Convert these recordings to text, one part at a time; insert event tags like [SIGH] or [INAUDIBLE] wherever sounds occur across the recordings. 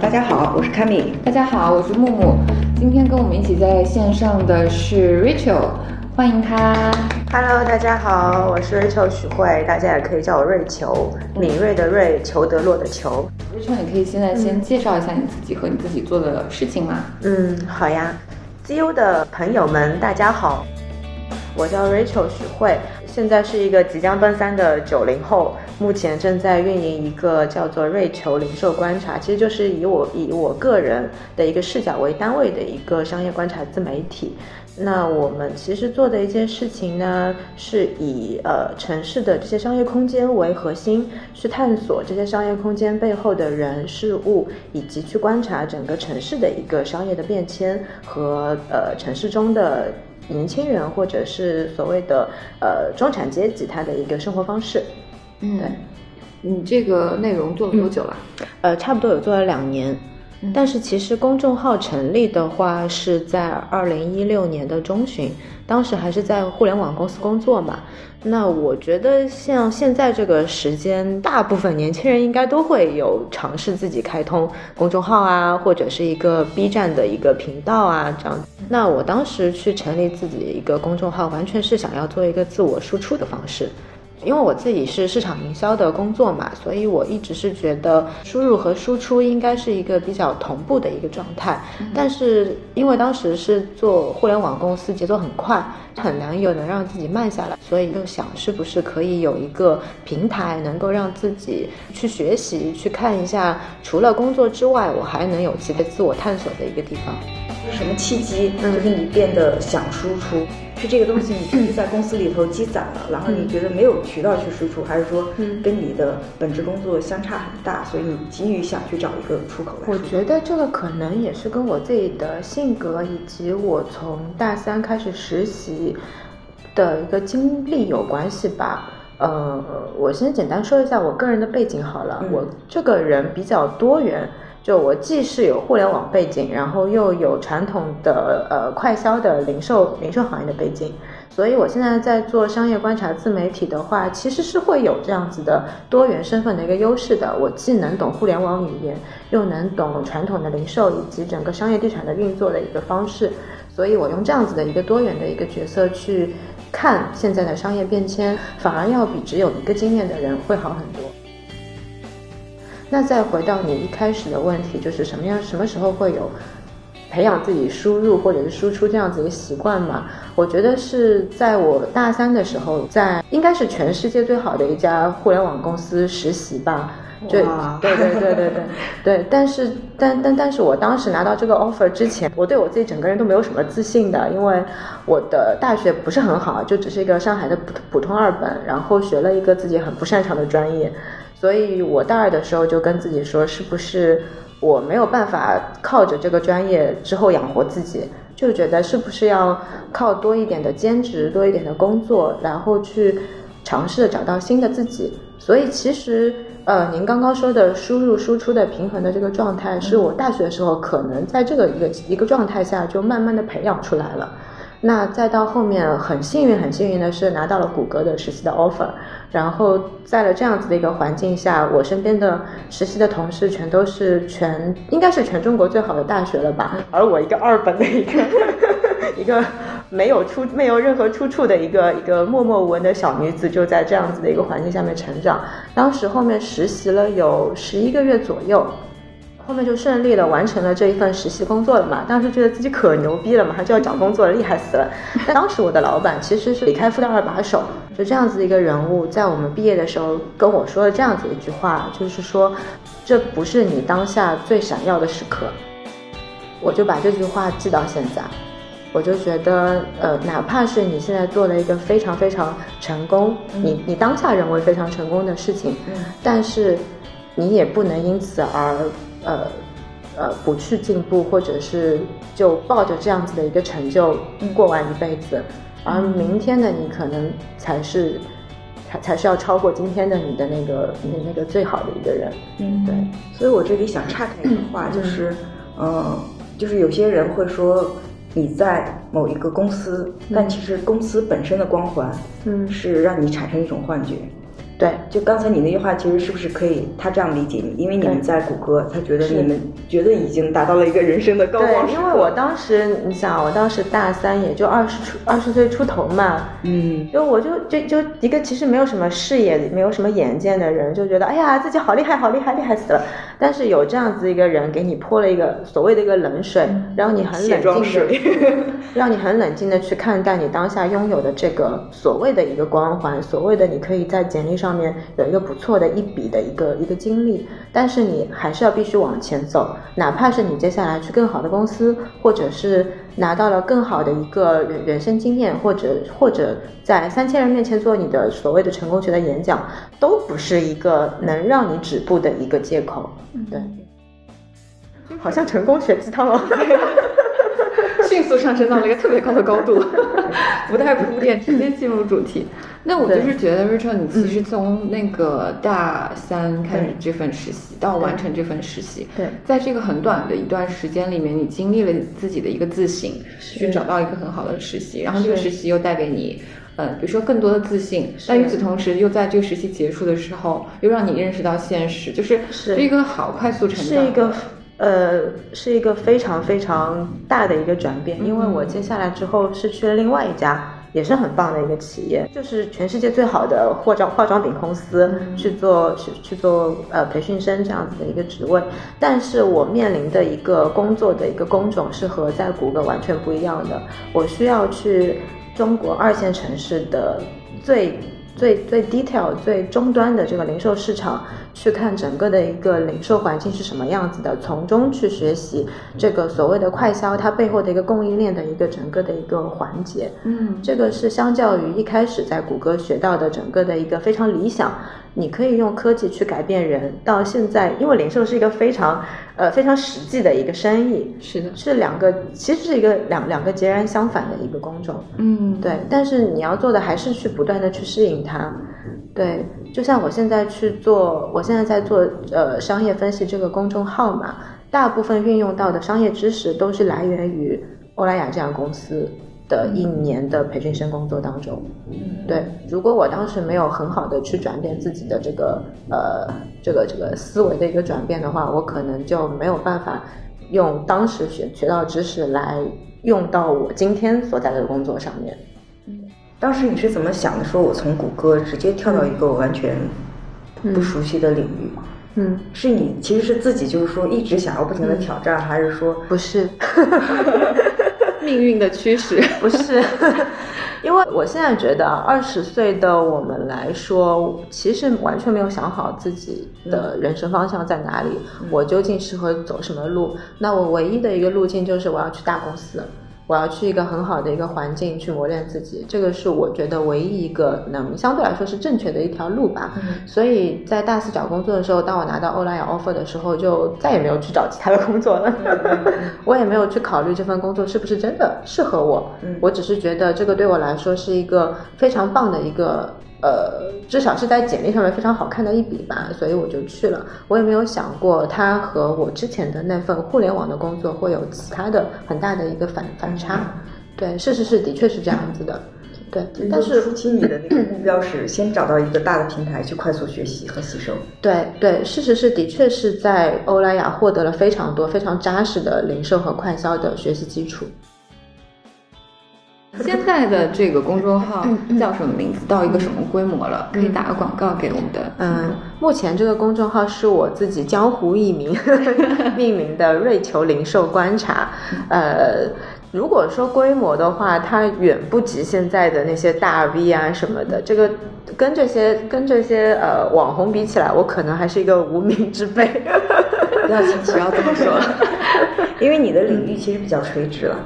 大家好，我是 Kami。大家好，我是木木。今天跟我们一起在线上的是 Rachel，欢迎她。Hello，大家好，我是 Rachel 许慧，大家也可以叫我瑞球，敏锐的瑞，裘德洛的裘。Rachel，你可以现在先介绍一下你自己和你自己做的事情吗？嗯，好呀。GU 的朋友们，大家好，我叫 Rachel 许慧。现在是一个即将奔三的九零后，目前正在运营一个叫做瑞球零售观察，其实就是以我以我个人的一个视角为单位的一个商业观察自媒体。那我们其实做的一件事情呢，是以呃城市的这些商业空间为核心，去探索这些商业空间背后的人事物，以及去观察整个城市的一个商业的变迁和呃城市中的。年轻人或者是所谓的呃中产阶级，他的一个生活方式。嗯，对，你这个内容做了多久了？呃，差不多有做了两年。但是其实公众号成立的话是在二零一六年的中旬，当时还是在互联网公司工作嘛。那我觉得像现在这个时间，大部分年轻人应该都会有尝试自己开通公众号啊，或者是一个 B 站的一个频道啊这样。那我当时去成立自己一个公众号，完全是想要做一个自我输出的方式。因为我自己是市场营销的工作嘛，所以我一直是觉得输入和输出应该是一个比较同步的一个状态。但是因为当时是做互联网公司，节奏很快，很难有能让自己慢下来，所以就想是不是可以有一个平台，能够让自己去学习，去看一下除了工作之外，我还能有其他自我探索的一个地方。什么契机？就是你变得想输出。是这个东西你是在公司里头积攒了，然后你觉得没有渠道去输出，还是说跟你的本职工作相差很大，所以你急于想去找一个出口？我觉得这个可能也是跟我自己的性格以及我从大三开始实习的一个经历有关系吧。呃，我先简单说一下我个人的背景好了，我这个人比较多元。就我既是有互联网背景，然后又有传统的呃快销的零售零售行业的背景，所以我现在在做商业观察自媒体的话，其实是会有这样子的多元身份的一个优势的。我既能懂互联网语言，又能懂传统的零售以及整个商业地产的运作的一个方式，所以我用这样子的一个多元的一个角色去看现在的商业变迁，反而要比只有一个经验的人会好很多。那再回到你一开始的问题，就是什么样、什么时候会有培养自己输入或者是输出这样子一个习惯嘛？我觉得是在我大三的时候，在应该是全世界最好的一家互联网公司实习吧。对对对对对对 [LAUGHS] 对。但是但但但是我当时拿到这个 offer 之前，我对我自己整个人都没有什么自信的，因为我的大学不是很好，就只是一个上海的普普通二本，然后学了一个自己很不擅长的专业。所以我大二的时候就跟自己说，是不是我没有办法靠着这个专业之后养活自己，就觉得是不是要靠多一点的兼职，多一点的工作，然后去尝试找到新的自己。所以其实，呃，您刚刚说的输入输出的平衡的这个状态，是我大学的时候可能在这个一个一个状态下就慢慢的培养出来了。那再到后面，很幸运，很幸运的是拿到了谷歌的实习的 offer，然后在了这样子的一个环境下，我身边的实习的同事全都是全应该是全中国最好的大学了吧，[LAUGHS] 而我一个二本的一个 [LAUGHS] [LAUGHS] 一个没有出没有任何出处的一个一个默默无闻的小女子，就在这样子的一个环境下面成长。当时后面实习了有十一个月左右。后面就顺利的完成了这一份实习工作了嘛，当时觉得自己可牛逼了，马上就要找工作了，厉害死了。但当时我的老板其实是李开复的二把手，就这样子一个人物，在我们毕业的时候跟我说了这样子一句话，就是说，这不是你当下最闪耀的时刻。我就把这句话记到现在，我就觉得，呃，哪怕是你现在做了一个非常非常成功，你你当下认为非常成功的事情，但是你也不能因此而。呃，呃，不去进步，或者是就抱着这样子的一个成就过完一辈子，而明天的你可能才是，才才是要超过今天的你的那个那那个最好的一个人。嗯，对。所以我这里想岔开一句话，[CLEARS THROAT] 就是，嗯，就是有些人会说你在某一个公司，但其实公司本身的光环，嗯，是让你产生一种幻觉。对，就刚才你那句话，其实是不是可以他这样理解你？因为你们在谷歌，他觉得你们觉得已经达到了一个人生的高光对，因为我当时你想，我当时大三，也就二十出二十岁出头嘛，嗯，就我就就就一个其实没有什么视野、没有什么眼见的人，就觉得哎呀自己好厉害，好厉害，厉害死了。但是有这样子一个人给你泼了一个所谓的一个冷水，让你很冷静的，让你很冷静的 [LAUGHS] 去看待你当下拥有的这个所谓的一个光环，所谓的你可以在简历上面有一个不错的一笔的一个一个经历，但是你还是要必须往前走，哪怕是你接下来去更好的公司，或者是拿到了更好的一个人人生经验，或者或者在三千人面前做你的所谓的成功学的演讲，都不是一个能让你止步的一个借口。对，好像成功学鸡汤哦。[LAUGHS] 迅速上升到了一个特别高的高度，[LAUGHS] 不带铺垫，直接进入主题。那我就是觉得，Rachel，你其实从那个大三开始这份实习到完成这份实习，对，在这个很短的一段时间里面，你经历了自己的一个自省，去找到一个很好的实习，然后这个实习又带给你，呃，比如说更多的自信。但与此同时，又在这个实习结束的时候，又让你认识到现实，就是是一个好快速成长，是一个。呃，是一个非常非常大的一个转变，因为我接下来之后是去了另外一家也是很棒的一个企业，就是全世界最好的化妆化妆品公司去做去去做呃培训生这样子的一个职位，但是我面临的一个工作的一个工种是和在谷歌完全不一样的，我需要去中国二线城市的最最最 detail 最终端的这个零售市场。去看整个的一个零售环境是什么样子的，从中去学习这个所谓的快销它背后的一个供应链的一个整个的一个环节。嗯，这个是相较于一开始在谷歌学到的整个的一个非常理想，你可以用科技去改变人，到现在，因为零售是一个非常呃非常实际的一个生意，是的，是两个其实是一个两两个截然相反的一个工种。嗯，对，但是你要做的还是去不断的去适应它。对，就像我现在去做，我现在在做呃商业分析这个公众号嘛，大部分运用到的商业知识都是来源于欧莱雅这样公司的一年的培训生工作当中。对，如果我当时没有很好的去转变自己的这个呃这个这个思维的一个转变的话，我可能就没有办法用当时学学到知识来用到我今天所在的工作上面。当时你是怎么想的？说我从谷歌直接跳到一个我完全不熟悉的领域，嗯，是你其实是自己就是说一直想要不停的挑战，还是说不是 [LAUGHS] 命运的驱使？[LAUGHS] 不是，[LAUGHS] 因为我现在觉得二十岁的我们来说，其实完全没有想好自己的人生方向在哪里，我究竟适合走什么路？那我唯一的一个路径就是我要去大公司。我要去一个很好的一个环境去磨练自己，这个是我觉得唯一一个能相对来说是正确的一条路吧。所以在大四找工作的时候，当我拿到欧莱雅 offer 的时候，就再也没有去找其他的工作了。[LAUGHS] 我也没有去考虑这份工作是不是真的适合我。我只是觉得这个对我来说是一个非常棒的一个。呃，至少是在简历上面非常好看的一笔吧，所以我就去了。我也没有想过它和我之前的那份互联网的工作会有其他的很大的一个反反差。对，事实是的确是这样子的。对，但是初期你的那个目标是先找到一个大的平台去快速学习和吸收。对对，事实是的确是在欧莱雅获得了非常多非常扎实的零售和快销的学习基础。现在的这个公众号叫什么名字？到一个什么规模了？可以打个广告给我们的。嗯，目前这个公众号是我自己江湖艺名 [LAUGHS] 命名的“瑞球零售观察”。呃，如果说规模的话，它远不及现在的那些大 V 啊什么的。这个跟这些跟这些呃网红比起来，我可能还是一个无名之辈。不 [LAUGHS] 要轻不要这么说，[LAUGHS] 因为你的领域其实比较垂直了。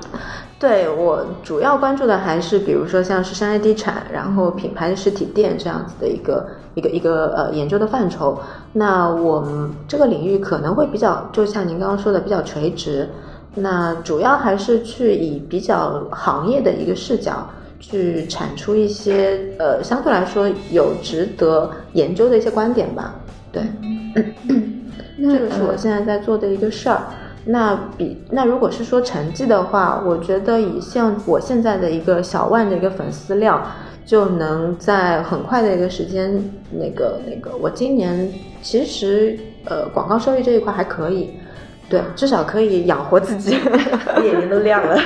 对我主要关注的还是，比如说像是商业地产，然后品牌的实体店这样子的一个一个一个呃研究的范畴。那我们这个领域可能会比较，就像您刚刚说的比较垂直。那主要还是去以比较行业的一个视角去产出一些呃相对来说有值得研究的一些观点吧。对，这个是我现在在做的一个事儿。那比那如果是说成绩的话，我觉得以像我现在的一个小万的一个粉丝量，就能在很快的一个时间，那个那个，我今年其实呃广告收益这一块还可以，对，至少可以养活自己，[LAUGHS] 眼睛都亮了，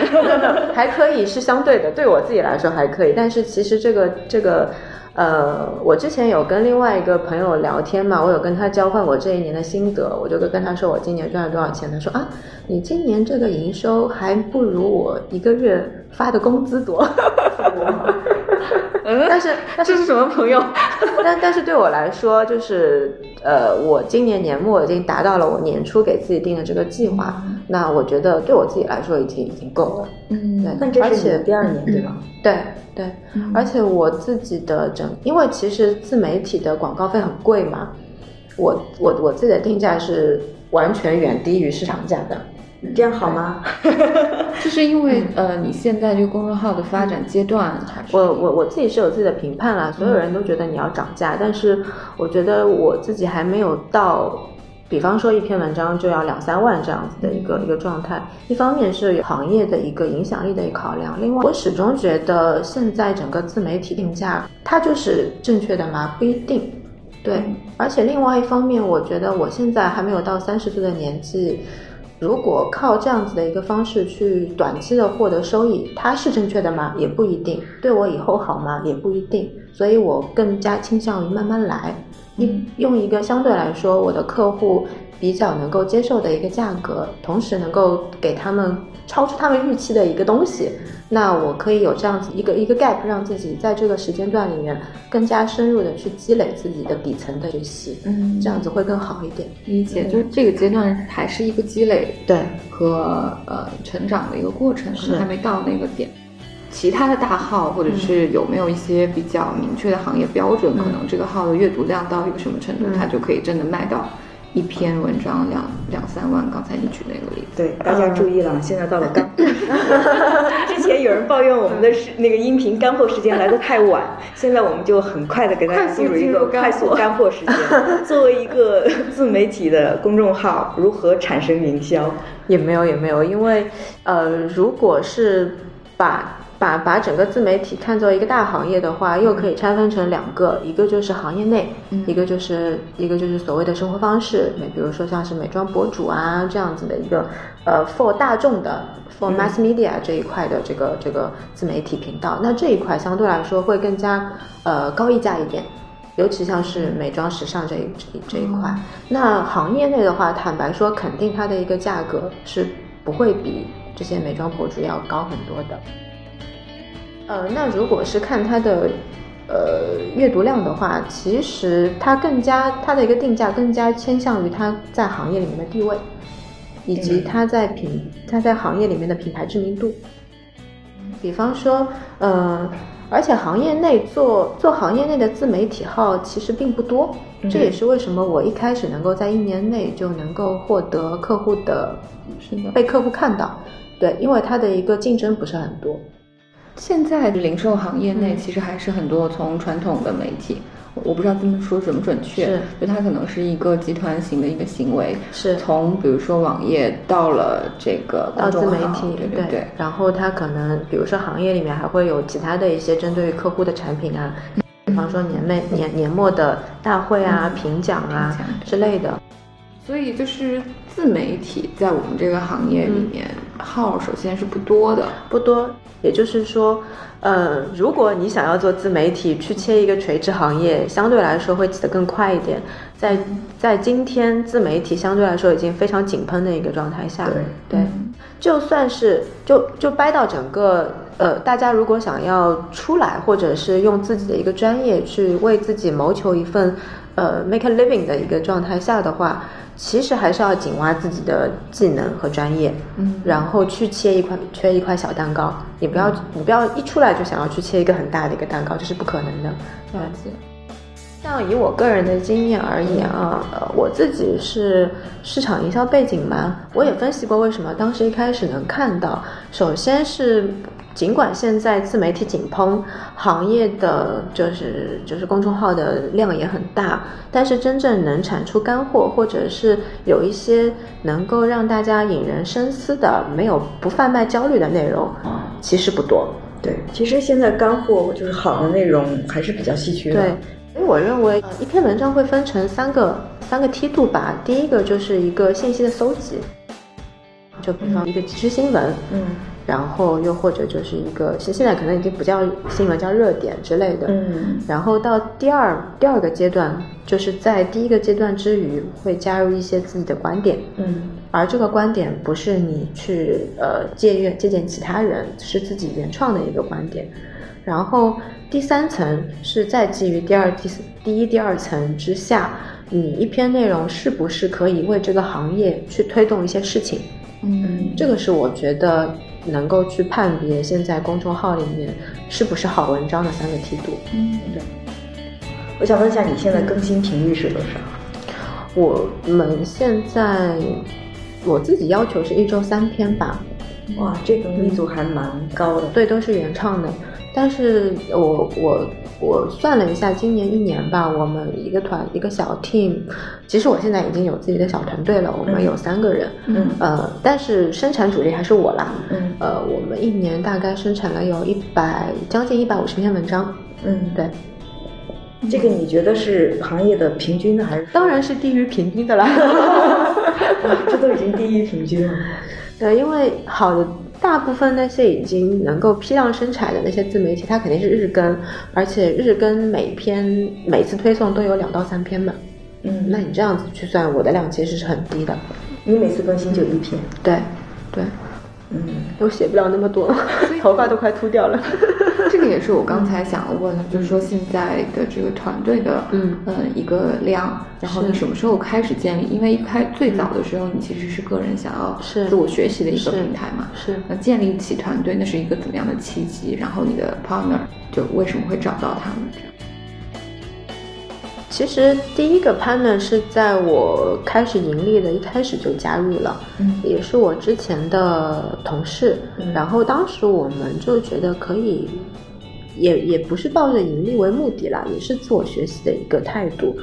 还可以是相对的，对我自己来说还可以，但是其实这个这个。呃，我之前有跟另外一个朋友聊天嘛，我有跟他交换我这一年的心得，我就跟跟他说我今年赚了多少钱，他说啊，你今年这个营收还不如我一个月发的工资多。嗯，[LAUGHS] 但是但是是什么朋友？[LAUGHS] 但但是对我来说，就是呃，我今年年末已经达到了我年初给自己定的这个计划，那我觉得对我自己来说已经已经够了。嗯，对，但这而且是第二年对吧？对对，而且我自己的整，因为其实自媒体的广告费很贵嘛，我我我自己的定价是完全远低于市场价的。这样好吗？[LAUGHS] 就是因为呃，你现在这个公众号的发展阶段，我我我自己是有自己的评判啦，所有人都觉得你要涨价，但是我觉得我自己还没有到，比方说一篇文章就要两三万这样子的一个一个状态。一方面是行业的一个影响力的一个考量，另外我始终觉得现在整个自媒体定价它就是正确的吗？不一定。对，而且另外一方面，我觉得我现在还没有到三十岁的年纪。如果靠这样子的一个方式去短期的获得收益，它是正确的吗？也不一定。对我以后好吗？也不一定。所以我更加倾向于慢慢来，一用一个相对来说我的客户比较能够接受的一个价格，同时能够给他们超出他们预期的一个东西。那我可以有这样子一个一个 gap，让自己在这个时间段里面更加深入的去积累自己的底层的学习，嗯这样子会更好一点。理解，就是这个阶段还是一个积累对，和呃成长的一个过程，可是能还没到那个点。其他的大号，或者是有没有一些比较明确的行业标准，可能这个号的阅读量到一个什么程度，嗯它就可以真的卖到一篇文章两两三万。刚才你举那个例子，对，大家注意了，现在到了干货。之前有人抱怨我们的时那个音频干货时间来的太晚，[LAUGHS] 现在我们就很快的给大家进入一个快速干货时间。[LAUGHS] 作为一个 [LAUGHS] 自媒体的公众号，如何产生营销？也没有也没有，因为呃，如果是把把把整个自媒体看作一个大行业的话，又可以拆分成两个，一个就是行业内，一个就是一个就是所谓的生活方式，美比如说像是美妆博主啊这样子的一个呃 for 大众的 for mass media 这一块的这个这个自媒体频道，那这一块相对来说会更加呃高溢价一点。尤其像是美妆时尚这一这一这一块，那行业内的话，坦白说，肯定它的一个价格是不会比这些美妆博主要高很多的。呃，那如果是看它的呃阅读量的话，其实它更加它的一个定价更加偏向于它在行业里面的地位，以及它在品它在行业里面的品牌知名度。比方说，呃，而且行业内做做行业内的自媒体号其实并不多，这也是为什么我一开始能够在一年内就能够获得客户的，是的被客户看到，对，因为它的一个竞争不是很多。现在零售行业内嗯。其实还是很多从传统的媒体，我我不知道这么说准不准确，是。就它可能是一个集团型的一个行为，是。从比如说网页到了这个到自媒体，对对。对，然后它可能比如说行业里面还会有其他的一些针对于客户的产品啊，比方说年内年年末的大会啊、评奖啊之类的。所以就是自媒体在我们这个行业里面，号首先是不多的，不多，也就是说，呃，如果你想要做自媒体，去切一个垂直行业，相对来说会起得更快一点。在在今天自媒体相对来说已经非常井喷的一个状态下，对对，就算是就就掰到整个呃，大家如果想要出来，或者是用自己的一个专业去为自己谋求一份呃 make a living 的一个状态下的话，其实还是要紧挖自己的技能和专业，嗯然后去切一块切一块小蛋糕。你不要你不要一出来就想要去切一个很大的一个蛋糕，这是不可能的。了解。像以我个人的经验而言啊，呃，我自己是市场营销背景嘛，我也分析过为什么当时一开始能看到。首先是，尽管现在自媒体井喷，行业的就是就是公众号的量也很大，但是真正能产出干货，或者是有一些能够让大家引人深思的、没有不贩卖焦虑的内容，其实不多。对，其实现在干货就是好的内容还是比较稀缺的。对，所以我认为一篇文章会分成三个三个梯度吧。第一个就是一个信息的搜集，就比方一个即时新闻，嗯。然后又或者就是一个，现现在可能已经不叫新闻，叫热点之类的。嗯。然后到第二第二个阶段，就是在第一个阶段之余，会加入一些自己的观点。嗯。而这个观点不是你去呃借阅借鉴其他人，是自己原创的一个观点。然后第三层是在基于第二、第四、第一、第二层之下，你一篇内容是不是可以为这个行业去推动一些事情？嗯，这个是我觉得。能够去判别现在公众号里面是不是好文章的三个梯度。嗯，对。我想问一下，你现在更新频率是多少？我们现在我自己要求是一周三篇吧。哇，这个密度还蛮高的。对，都是原创的。但是我我我算了一下，今年一年吧，我们一个团一个小 team，其实我现在已经有自己的小团队了，我们有三个人，嗯，呃，但是生产主力还是我啦，嗯，呃，我们一年大概生产了有一百将近一百五十篇文章，嗯，对，这个你觉得是行业的平均的还是？当然是低于平均的啦，[LAUGHS] 这都已经低于平均了，对，因为好的。大部分那些已经能够批量生产的那些自媒体，它肯定是日更，而且日更每篇每次推送都有两到三篇嘛。嗯，那你这样子去算，我的量其实是很低的。你每次更新就一篇？对，对。嗯，都写不了那么多，头发都快秃掉了。这个也是我刚才想问的，就是说现在的这个团队的，嗯呃，一个量，然后你什么时候开始建立？因为一开最早的时候，你其实是个人想要自我学习的一个平台嘛。是。那建立起团队，那是一个怎么样的契机？然后你的 partner 就为什么会找到他们？这样。其实第一个 partner 是在我开始盈利的一开始就加入了，嗯，也是我之前的同事，然后当时我们就觉得可以，也也不是抱着盈利为目的啦，也是自我学习的一个态度。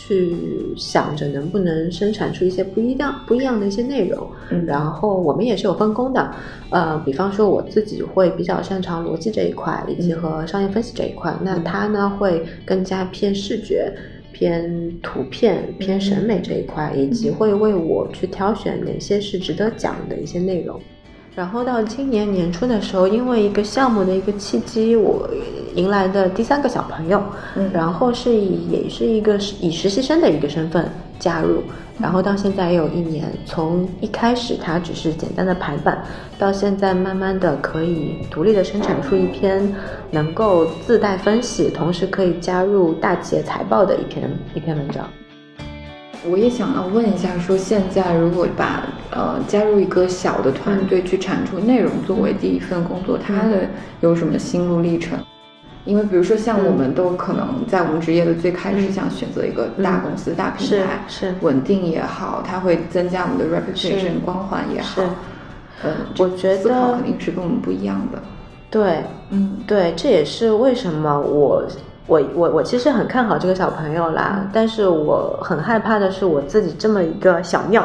去想着能不能生产出一些不一样、不一样的一些内容，嗯，然后我们也是有分工的，呃，比方说我自己会比较擅长逻辑这一块，以及和商业分析这一块，那他呢会更加偏视觉、偏图片、偏审美这一块，以及会为我去挑选哪些是值得讲的一些内容。然后到今年年初的时候，因为一个项目的一个契机，我迎来的第三个小朋友，嗯，然后是以也是一个以实习生的一个身份加入，然后到现在也有一年，从一开始他只是简单的排版，到现在慢慢的可以独立的生产出一篇能够自带分析，同时可以加入大企业财报的一篇一篇文章。我也想要问一下，说现在如果把呃加入一个小的团队去产出内容作为第一份工作，它的有什么心路历程？因为比如说像我们都可能在我们职业的最开始想选择一个大公司、大平台，是稳定也好，它会增加我们的 reputation 光环也好，嗯，我觉得思考肯定是跟我们不一样的。对，嗯，对，这也是为什么我。我我我其实很看好这个小朋友啦，但是我很害怕的是我自己这么一个小庙，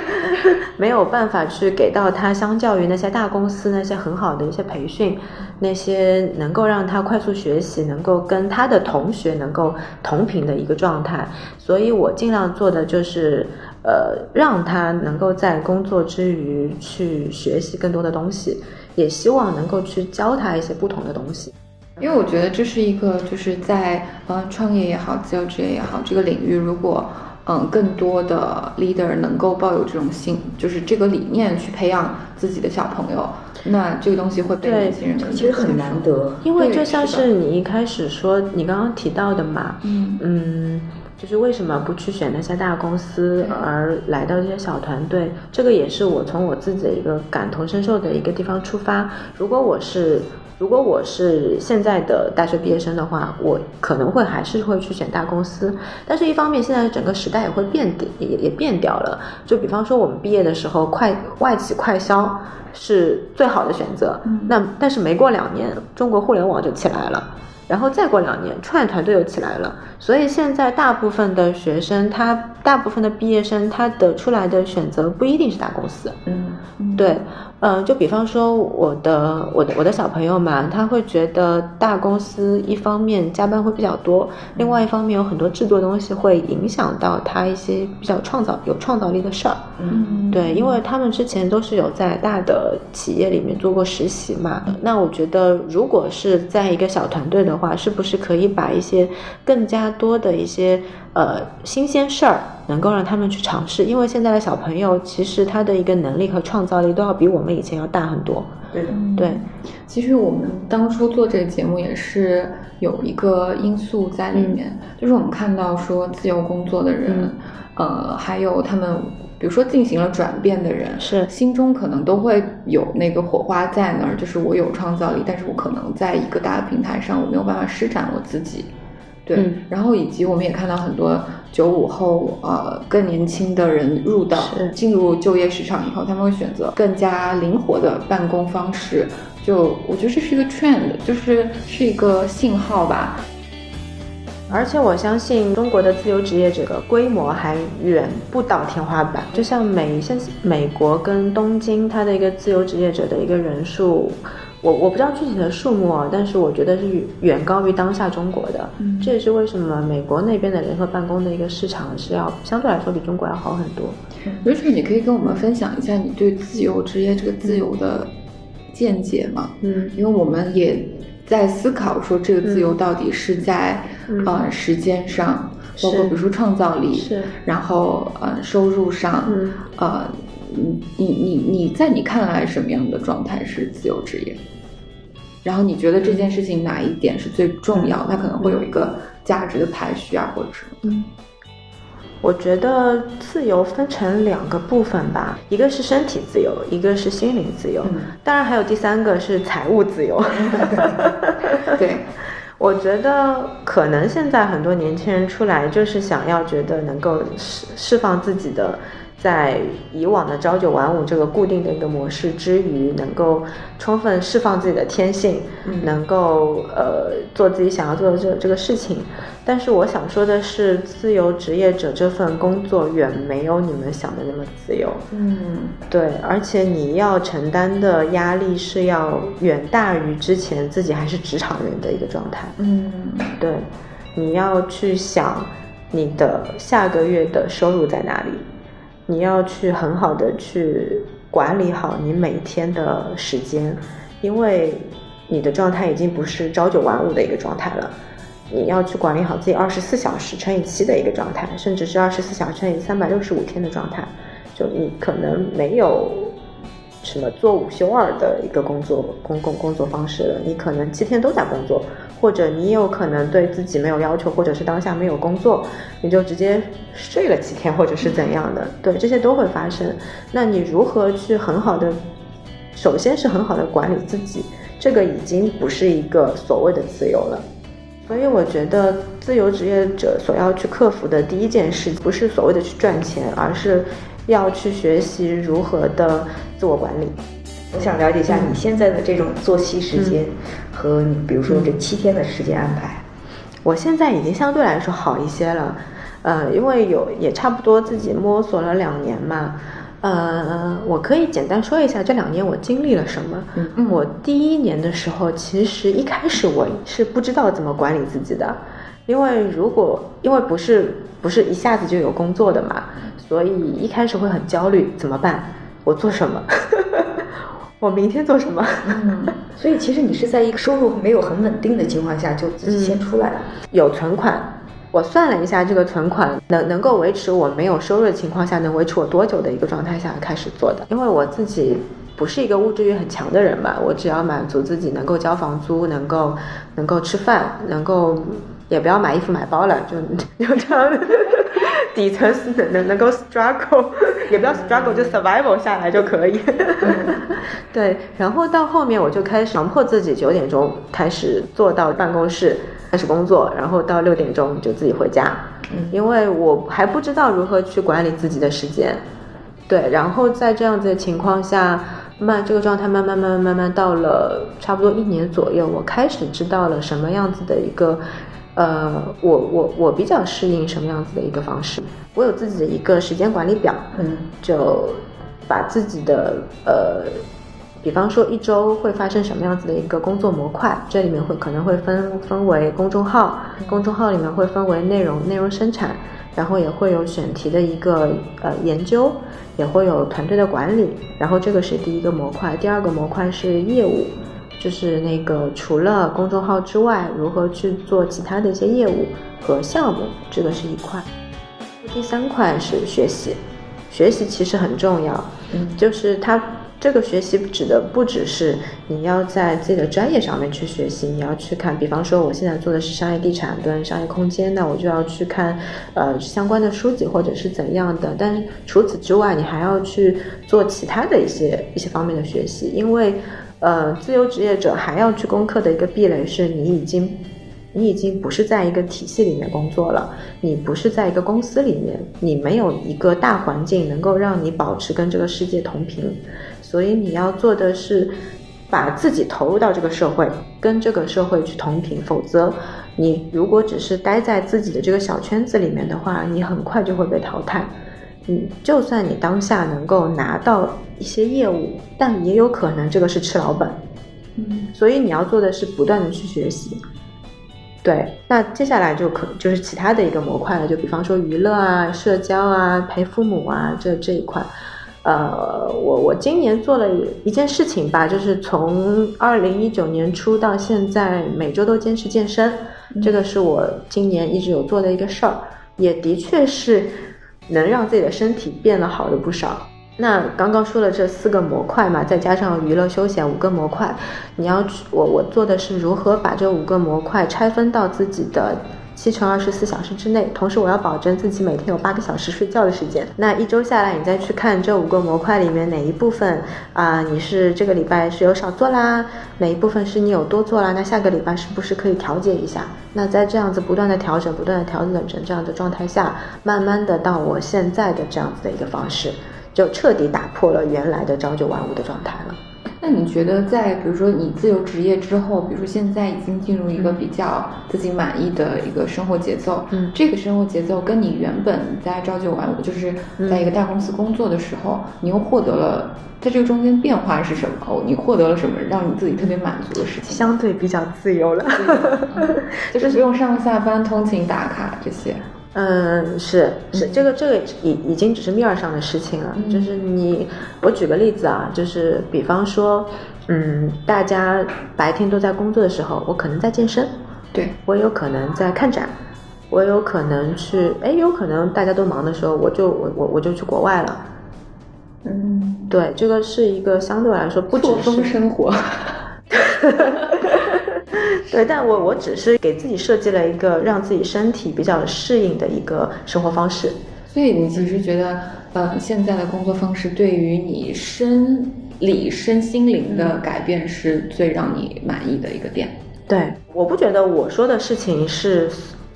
[LAUGHS] 没有办法去给到他相较于那些大公司那些很好的一些培训，那些能够让他快速学习，能够跟他的同学能够同频的一个状态，所以我尽量做的就是呃让他能够在工作之余去学习更多的东西，也希望能够去教他一些不同的东西。因为我觉得这是一个，就是在呃创业也好，自由职业也好，这个领域，如果嗯更多的 leader 能够抱有这种心，就是这个理念去培养自己的小朋友，那这个东西会被年轻人其实很难得。因为就像是你一开始说，你刚刚提到的嘛，嗯嗯，就是为什么不去选那些大公司，而来到这些小团队？这个也是我从我自己的一个感同身受的一个地方出发。如果我是如果我是现在的大学毕业生的话，我可能会还是会去选大公司。但是，一方面现在整个时代也会变，也也变掉了。就比方说，我们毕业的时候，快外企快销是最好的选择。那但是没过两年，中国互联网就起来了。然后再过两年，创业团队又起来了。所以现在大部分的学生，他大部分的毕业生，他的出来的选择不一定是大公司。嗯，对呃，就比方说我的我的我的小朋友嘛，他会觉得大公司一方面加班会比较多，另外一方面有很多制作东西会影响到他一些比较创造有创造力的事儿。嗯，对，因为他们之前都是有在大的企业里面做过实习嘛。那我觉得，如果是在一个小团队的话，是不是可以把一些更加多的一些呃新鲜事儿，能够让他们去尝试？因为现在的小朋友其实他的一个能力和创造力都要比我们以前要大很多。对的，对，其实我们当初做这个节目也是有一个因素在里面，就是我们看到说自由工作的人，呃，还有他们。比如说进行了转变的人，是心中可能都会有那个火花在那儿，就是我有创造力，但是我可能在一个大的平台上，我没有办法施展我自己。对，嗯然后以及我们也看到很多九五后呃更年轻的人入到进入就业市场以后，他们会选择更加灵活的办公方式。就我觉得这是一个 trend，就是是一个信号吧。而且我相信中国的自由职业者的规模还远不到天花板。就像美现美国跟东京，它的一个自由职业者的一个人数，我我不知道具体的数目啊，但是我觉得是远远高于当下中国的。嗯这也是为什么美国那边的人和办公的一个市场是要相对来说比中国要好很多。Rachel，你可以跟我们分享一下你对自由职业这个自由的见解吗？嗯因为我们也在思考说，这个自由到底是在、嗯呃时间上，包括比如说创造力，是然后呃收入上，嗯呃，你你你你在你看来什么样的状态是自由职业？然后你觉得这件事情哪一点是最重要？它可能会有一个价值的排序啊，或者什么？嗯，我觉得自由分成两个部分吧，一个是身体自由，一个是心灵自由，嗯当然还有第三个是财务自由。[LAUGHS] 对，[LAUGHS] 我觉得可能现在很多年轻人出来就是想要觉得能够释释放自己的，在以往的朝九晚五这个固定的一个模式之余，能够充分释放自己的天性，嗯能够呃做自己想要做的这这个事情。但是我想说的是，自由职业者这份工作远没有你们想的那么自由。嗯对，而且你要承担的压力是要远大于之前自己还是职场人的一个状态。嗯对，你要去想你的下个月的收入在哪里，你要去很好的去管理好你每天的时间，因为你的状态已经不是朝九晚五的一个状态了。你要去管理好自己二十四小时乘以七的一个状态，甚至是二十四小时乘以三百六十五天的状态。就你可能没有什么做五休二的一个工作公共工作方式了，你可能七天都在工作，或者你有可能对自己没有要求，或者是当下没有工作，你就直接睡了几天，或者是怎样的，对，这些都会发生。那你如何去很好的，首先是很好的管理自己，这个已经不是一个所谓的自由了。所以我觉得自由职业者所要去克服的第一件事，不是所谓的去赚钱，而是要去学习如何的自我管理。我想了解一下你现在的这种作息时间和你，比如说这七天的时间安排。我现在已经相对来说好一些了，呃，因为有也差不多自己摸索了两年嘛，呃，我可以简单说一下这两年我经历了什么。嗯我第一年的时候，其实一开始我是不知道怎么管理自己的，因为如果因为不是不是一下子就有工作的嘛，所以一开始会很焦虑，怎么办？我做什么？[LAUGHS] 我明天做什么？嗯，[LAUGHS] 所以其实你是在一个收入没有很稳定的情况下就自己先出来了。有存款。我算了一下，这个存款能能够维持我没有收入的情况下，能维持我多久的一个状态下开始做的。因为我自己不是一个物质欲很强的人嘛，我只要满足自己能够交房租，能够能够吃饭，能够也不要买衣服买包了，就就这样，底层是能能能够 struggle，[LAUGHS] 也不要 struggle，就 survival 下来就可以。[LAUGHS] 对，然后到后面我就开始强迫自己九点钟开始坐到办公室开始工作，然后到六点钟就自己回家，嗯因为我还不知道如何去管理自己的时间。对，然后在这样子的情况下，慢这个状态慢慢慢慢慢慢到了差不多一年左右，我开始知道了什么样子的一个，呃，我我我比较适应什么样子的一个方式，我有自己的一个时间管理表，嗯就把自己的呃比方说一周会发生什么样子的一个工作模块，这里面会可能会分分为公众号，公众号里面会分为内容内容生产，然后也会有选题的一个呃研究，也会有团队的管理，然后这个是第一个模块，第二个模块是业务，就是那个除了公众号之外，如何去做其他的一些业务和项目，这个是一块。第三块是学习，学习其实很重要，嗯，就是它这个学习指的不只是你要在自己的专业上面去学习，你要去看，比方说我现在做的是商业地产跟商业空间，那我就要去看呃相关的书籍或者是怎样的。但是除此之外，你还要去做其他的一些一些方面的学习，因为呃自由职业者还要去攻克的一个壁垒是你已经。你已经不是在一个体系里面工作了，你不是在一个公司里面，你没有一个大环境能够让你保持跟这个世界同频，所以你要做的是把自己投入到这个社会，跟这个社会去同频。否则，你如果只是待在自己的这个小圈子里面的话，你很快就会被淘汰。嗯，就算你当下能够拿到一些业务，但也有可能这个是吃老本。嗯，所以你要做的是不断的去学习。对，那接下来就可就是其他的一个模块了，就比方说娱乐啊、社交啊、陪父母啊这这一块。呃，我我今年做了一件事情吧，就是从二零一九年初到现在，每周都坚持健身，这个是我今年一直有做的一个事儿，也的确是能让自己的身体变得好的不少。那刚刚说了这四个模块嘛，再加上娱乐休闲五个模块，你要去我我做的是如何把这五个模块拆分到自己的七乘二十四小时之内，同时我要保证自己每天有八个小时睡觉的时间。那一周下来，你再去看这五个模块里面哪一部分啊，你是这个礼拜是有少做啦，哪一部分是你有多做啦？那下个礼拜是不是可以调节一下？那在这样子不断的调整、不断的调整成这样的状态下，慢慢的到我现在的这样子的一个方式。就彻底打破了原来的朝九晚五的状态了。那你觉得，在比如说你自由职业之后，比如说现在已经进入一个比较自己满意的一个生活节奏，嗯，这个生活节奏跟你原本在朝九晚五，就是在一个大公司工作的时候，你又获得了，在这个中间变化是什么？哦，你获得了什么让你自己特别满足的事情？相对比较自由了，就是 [LAUGHS] 不用上下班、通勤打卡这些。嗯，是是，这个这个已已经只是面儿上的事情了。就是你，我举个例子啊，就是比方说，嗯，大家白天都在工作的时候，我可能在健身，对我有可能在看展，我有可能去，哎，有可能大家都忙的时候，我就我我我就去国外了。嗯，对，这个是一个相对来说不只是生活。[LAUGHS] 对，但我我只是给自己设计了一个让自己身体比较适应的一个生活方式。所以你其实觉得，呃，现在的工作方式对于你生理、身心灵的改变是最让你满意的一个点。对，我不觉得我说的事情是。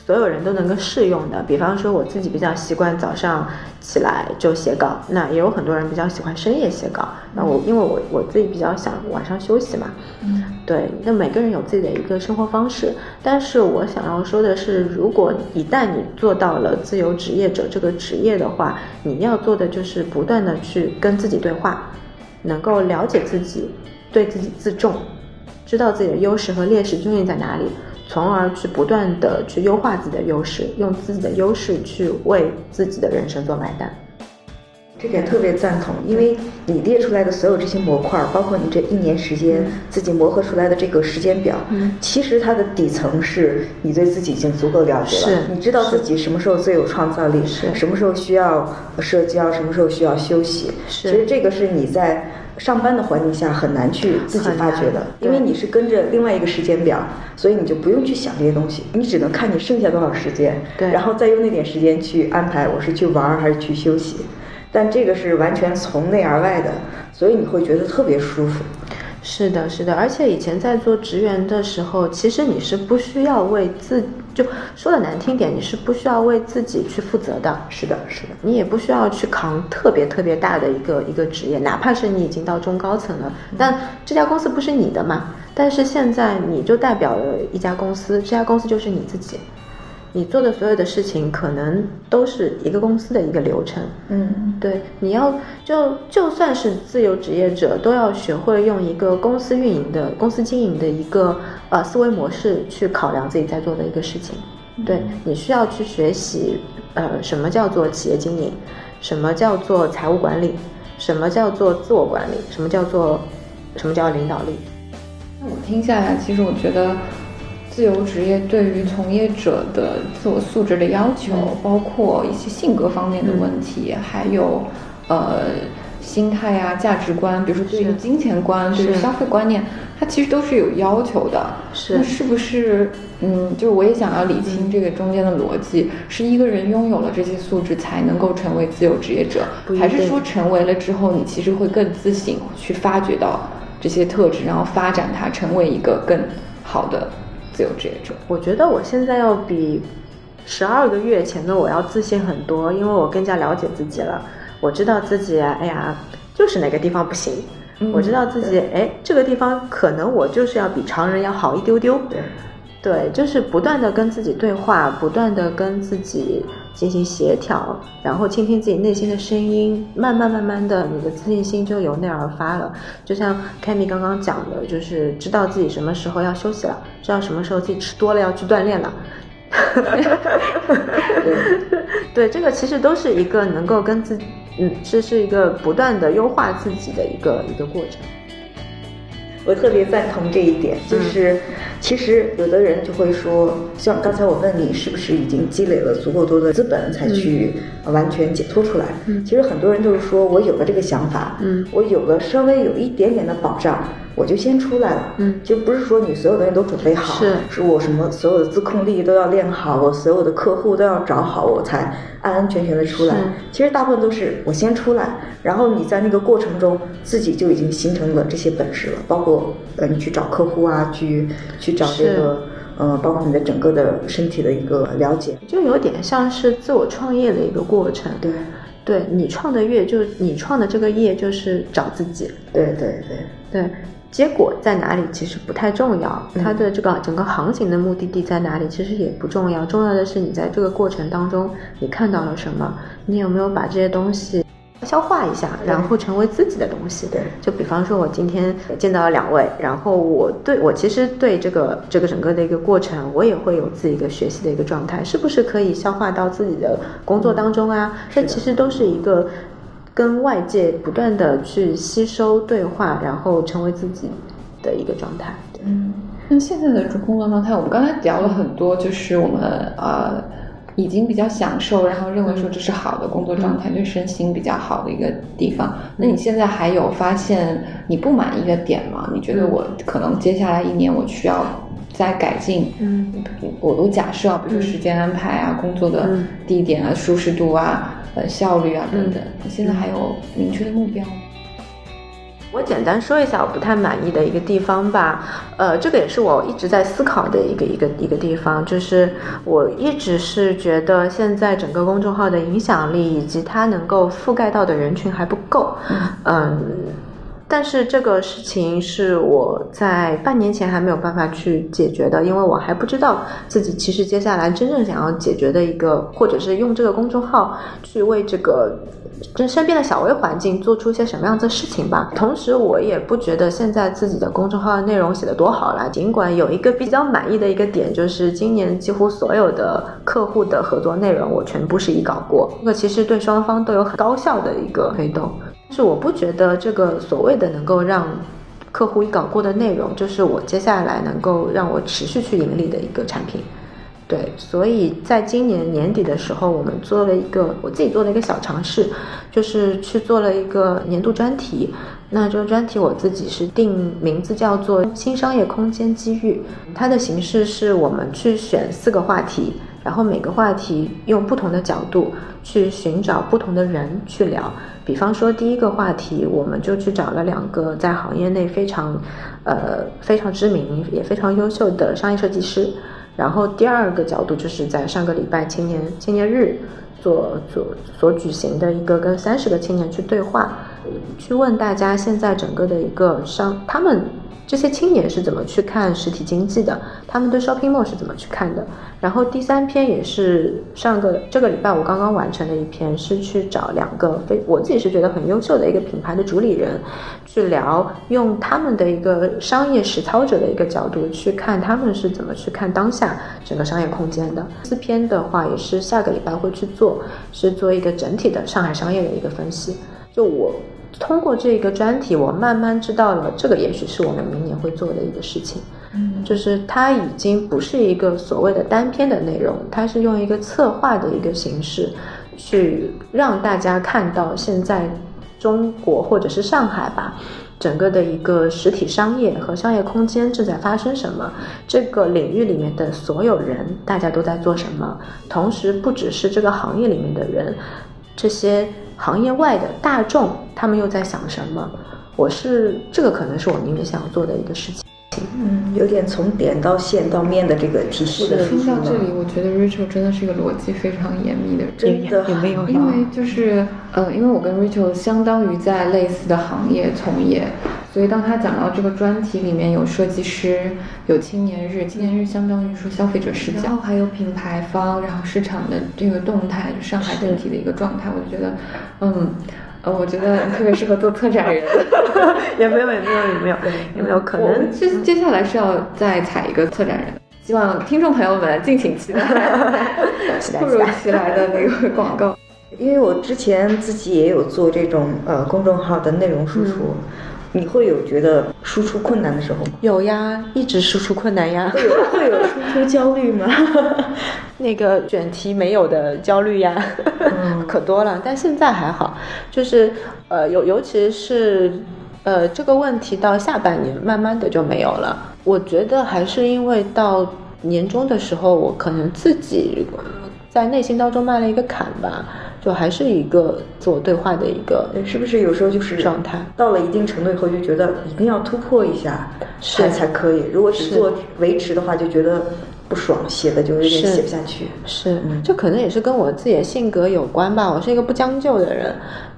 所有人都能够适用的，比方说我自己比较习惯早上起来就写稿，那也有很多人比较喜欢深夜写稿。那我因为我我自己比较想晚上休息嘛，嗯，对。那每个人有自己的一个生活方式，但是我想要说的是，如果一旦你做到了自由职业者这个职业的话，你要做的就是不断的去跟自己对话，能够了解自己，对自己自重，知道自己的优势和劣势究竟在哪里。从而去不断的去优化自己的优势，用自己的优势去为自己的人生做买单。这点特别赞同，因为你列出来的所有这些模块，包括你这一年时间自己磨合出来的这个时间表，其实它的底层是你对自己已经足够了解了，你知道自己什么时候最有创造力，什么时候需要社交，什么时候需要休息。其实这个是你在。上班的环境下很难去自己发掘的，因为你是跟着另外一个时间表，所以你就不用去想这些东西，你只能看你剩下多少时间，对，然后再用那点时间去安排我是去玩还是去休息，但这个是完全从内而外的，所以你会觉得特别舒服。是的，是的，而且以前在做职员的时候，其实你是不需要为自，就说的难听点，你是不需要为自己去负责的。是的，是的，你也不需要去扛特别特别大的一个一个职业，哪怕是你已经到中高层了，但这家公司不是你的嘛？但是现在你就代表了一家公司，这家公司就是你自己，你做的所有的事情可能都是一个公司的一个流程。嗯，对，你要就就算是自由职业者，都要学会用一个公司运营的、公司经营的一个呃思维模式去考量自己在做的一个事情。对你需要去学习，呃，什么叫做企业经营，什么叫做财务管理，什么叫做自我管理，什么叫做什么叫领导力。那我听下来，其实我觉得。自由职业对于从业者的自我素质的要求，包括一些性格方面的问题，还有呃心态啊、价值观，比如说对于金钱观、对于消费观念，它其实都是有要求的。是，那是不是嗯，就是我也想要理清这个中间的逻辑，是一个人拥有了这些素质才能够成为自由职业者，还是说成为了之后你其实会更自信，去发掘到这些特质，然后发展它成为一个更好的？自由职业者，我觉得我现在要比十二个月前的我要自信很多，因为我更加了解自己了。我知道自己，哎呀，就是哪个地方不行。我知道自己，哎，这个地方可能我就是要比常人要好一丢丢。对，就是不断的跟自己对话，不断的跟自己进行协调，然后倾听自己内心的声音，慢慢慢慢的，你的自信心就由内而发了。就像凯米刚刚讲的，就是知道自己什么时候要休息了，知道什么时候自己吃多了要去锻炼了。[LAUGHS] 对，这个其实都是一个能够跟自，嗯，这是一个不断的优化自己的一个一个过程。我特别赞同这一点，就是其实有的人就会说，像刚才我问你是不是已经积累了足够多的资本才去完全解脱出来？其实很多人就是说我有了这个想法，嗯我有了稍微有一点点的保障。我就先出来了，嗯，就不是说你所有东西都准备好，是，是我什么所有的自控力都要练好，我所有的客户都要找好，我才安安全全的出来。其实大部分都是我先出来，然后你在那个过程中自己就已经形成了这些本事了，包括呃你去找客户啊，去去找这个呃，包括你的整个的身体的一个了解，就有点像是自我创业的一个过程。对，对你创的业，就你创的这个业就是找自己。对对对对。结果在哪里其实不太重要，它的这个整个航行的目的地在哪里其实也不重要，重要的是你在这个过程当中你看到了什么，你有没有把这些东西消化一下，然后成为自己的东西。对，就比方说我今天见到了两位，然后我对我其实对这个这个整个的一个过程，我也会有自己一个学习的一个状态，是不是可以消化到自己的工作当中啊？这其实都是一个。跟外界不断的去吸收对话，然后成为自己的一个状态。嗯，那现在的工作状态，我们刚才聊了很多，就是我们呃已经比较享受，然后认为说这是好的工作状态，对身心比较好的一个地方。那你现在还有发现你不满意的点吗？你觉得我可能接下来一年我需要再改进？嗯，我我假设啊，比如说时间安排啊，工作的地点啊，舒适度啊。呃，效率啊等等，你现在还有明确的目标？我简单说一下我不太满意的一个地方吧。呃，这个也是我一直在思考的一个一个一个地方，就是我一直是觉得现在整个公众号的影响力以及它能够覆盖到的人群还不够。嗯。但是这个事情是我在半年前还没有办法去解决的，因为我还不知道自己其实接下来真正想要解决的一个，或者是用这个公众号去为这个这身边的小微环境做出一些什么样的事情吧。同时，我也不觉得现在自己的公众号的内容写的多好了，尽管有一个比较满意的一个点，就是今年几乎所有的客户的合作内容我全部是已稿过，这个其实对双方都有很高效的一个推动。是我不觉得这个所谓的能够让客户一稿过的内容，就是我接下来能够让我持续去盈利的一个产品。对，所以在今年年底的时候，我们做了一个我自己做了一个小尝试，就是去做了一个年度专题。那这个专题我自己是定名字叫做“新商业空间机遇”，它的形式是我们去选四个话题。然后每个话题用不同的角度去寻找不同的人去聊，比方说第一个话题，我们就去找了两个在行业内非常，呃非常知名也非常优秀的商业设计师。然后第二个角度就是在上个礼拜青年青年日做做所举行的一个跟三十个青年去对话，去问大家现在整个的一个商，他们。这些青年是怎么去看实体经济的？他们对 shopping mall 是怎么去看的？然后第三篇也是上个这个礼拜我刚刚完成的一篇，是去找两个非我自己是觉得很优秀的一个品牌的主理人，去聊用他们的一个商业实操者的一个角度去看他们是怎么去看当下整个商业空间的。四篇的话也是下个礼拜会去做，是做一个整体的上海商业的一个分析。就我。通过这个专题，我慢慢知道了，这个也许是我们明年会做的一个事情。嗯，就是它已经不是一个所谓的单篇的内容，它是用一个策划的一个形式，去让大家看到现在中国或者是上海吧，整个的一个实体商业和商业空间正在发生什么，这个领域里面的所有人大家都在做什么，同时不只是这个行业里面的人，这些。行业外的大众，他们又在想什么？我是这个，可能是我明年想要做的一个事情。嗯，有点从点到线到面的这个体系的。听到这里，我觉得 Rachel 真的是一个逻辑非常严密的人。真的，有没有？[LAUGHS] 因为就是呃，因为我跟 Rachel 相当于在类似的行业从业。所以，当他讲到这个专题里面有设计师，有青年日，青年日相当于说消费者视角，然后还有品牌方，然后市场的这个动态，就上海整体的一个状态，我就觉得，嗯，呃，我觉得 [LAUGHS] 特别适合做策展人。[LAUGHS] 也没有，也没有，也没有，也没有可能。接接下来是要再采一个策展人，希望听众朋友们敬请期待 [LAUGHS] 突如其来的那个广告。因为我之前自己也有做这种呃公众号的内容输出。你会有觉得输出困难的时候吗？有呀，一直输出困难呀。会有会有输出焦虑吗？[LAUGHS] 那个选题没有的焦虑呀，[LAUGHS] 可多了。但现在还好，就是呃，尤尤其是呃这个问题到下半年，慢慢的就没有了。我觉得还是因为到年终的时候，我可能自己在内心当中迈了一个坎吧。就还是一个自我对话的一个，是不是有时候就是状态？到了一定程度以后，就觉得一定要突破一下，才才可以。如果只做维持的话，就觉得不爽，写的就有点写不下去。是，这可能也是跟我自己的性格有关吧。我是一个不将就的人，